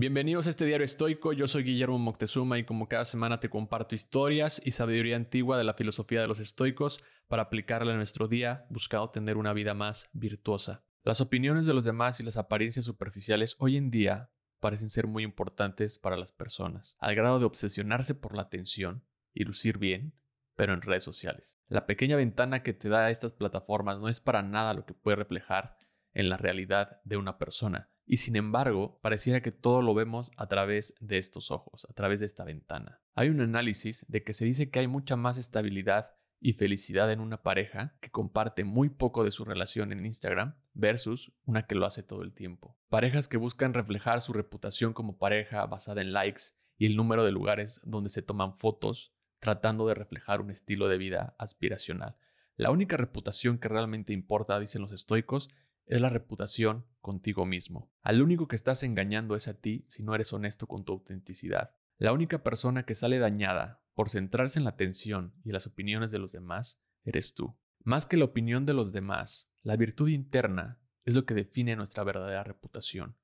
Bienvenidos a este diario estoico, yo soy Guillermo Moctezuma y como cada semana te comparto historias y sabiduría antigua de la filosofía de los estoicos para aplicarla en nuestro día, buscando tener una vida más virtuosa. Las opiniones de los demás y las apariencias superficiales hoy en día parecen ser muy importantes para las personas, al grado de obsesionarse por la atención y lucir bien, pero en redes sociales. La pequeña ventana que te da estas plataformas no es para nada lo que puede reflejar en la realidad de una persona. Y sin embargo, pareciera que todo lo vemos a través de estos ojos, a través de esta ventana. Hay un análisis de que se dice que hay mucha más estabilidad y felicidad en una pareja que comparte muy poco de su relación en Instagram versus una que lo hace todo el tiempo. Parejas que buscan reflejar su reputación como pareja basada en likes y el número de lugares donde se toman fotos tratando de reflejar un estilo de vida aspiracional. La única reputación que realmente importa, dicen los estoicos, es la reputación contigo mismo. Al único que estás engañando es a ti si no eres honesto con tu autenticidad. La única persona que sale dañada por centrarse en la atención y las opiniones de los demás eres tú. Más que la opinión de los demás, la virtud interna es lo que define nuestra verdadera reputación.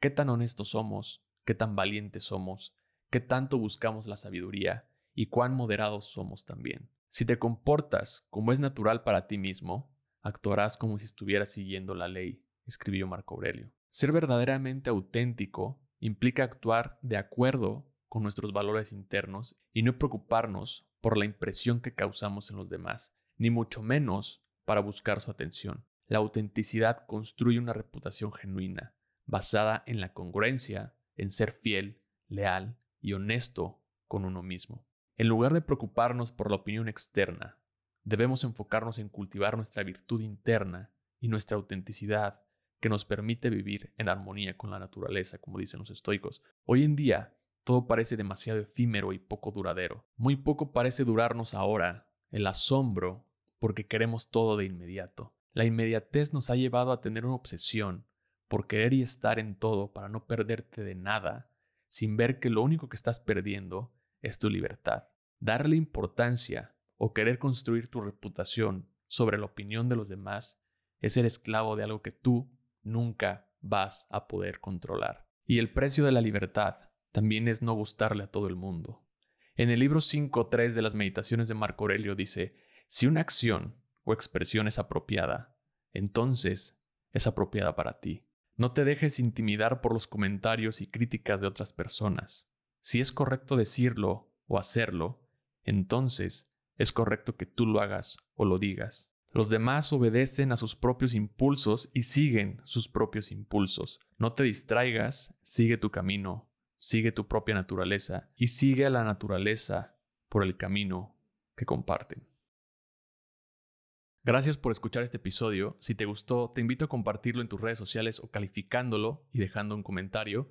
¿Qué tan honestos somos? ¿Qué tan valientes somos? ¿Qué tanto buscamos la sabiduría? ¿Y cuán moderados somos también? Si te comportas como es natural para ti mismo, actuarás como si estuvieras siguiendo la ley, escribió Marco Aurelio. Ser verdaderamente auténtico implica actuar de acuerdo con nuestros valores internos y no preocuparnos por la impresión que causamos en los demás, ni mucho menos para buscar su atención. La autenticidad construye una reputación genuina, basada en la congruencia, en ser fiel, leal y honesto con uno mismo. En lugar de preocuparnos por la opinión externa, debemos enfocarnos en cultivar nuestra virtud interna y nuestra autenticidad que nos permite vivir en armonía con la naturaleza, como dicen los estoicos. Hoy en día, todo parece demasiado efímero y poco duradero. Muy poco parece durarnos ahora, el asombro, porque queremos todo de inmediato. La inmediatez nos ha llevado a tener una obsesión por querer y estar en todo para no perderte de nada, sin ver que lo único que estás perdiendo es tu libertad. Darle importancia o querer construir tu reputación sobre la opinión de los demás es ser esclavo de algo que tú nunca vas a poder controlar. Y el precio de la libertad también es no gustarle a todo el mundo. En el libro 5.3 de las meditaciones de Marco Aurelio dice, si una acción o expresión es apropiada, entonces es apropiada para ti. No te dejes intimidar por los comentarios y críticas de otras personas. Si es correcto decirlo o hacerlo, entonces es correcto que tú lo hagas o lo digas. Los demás obedecen a sus propios impulsos y siguen sus propios impulsos. No te distraigas, sigue tu camino, sigue tu propia naturaleza y sigue a la naturaleza por el camino que comparten. Gracias por escuchar este episodio. Si te gustó, te invito a compartirlo en tus redes sociales o calificándolo y dejando un comentario.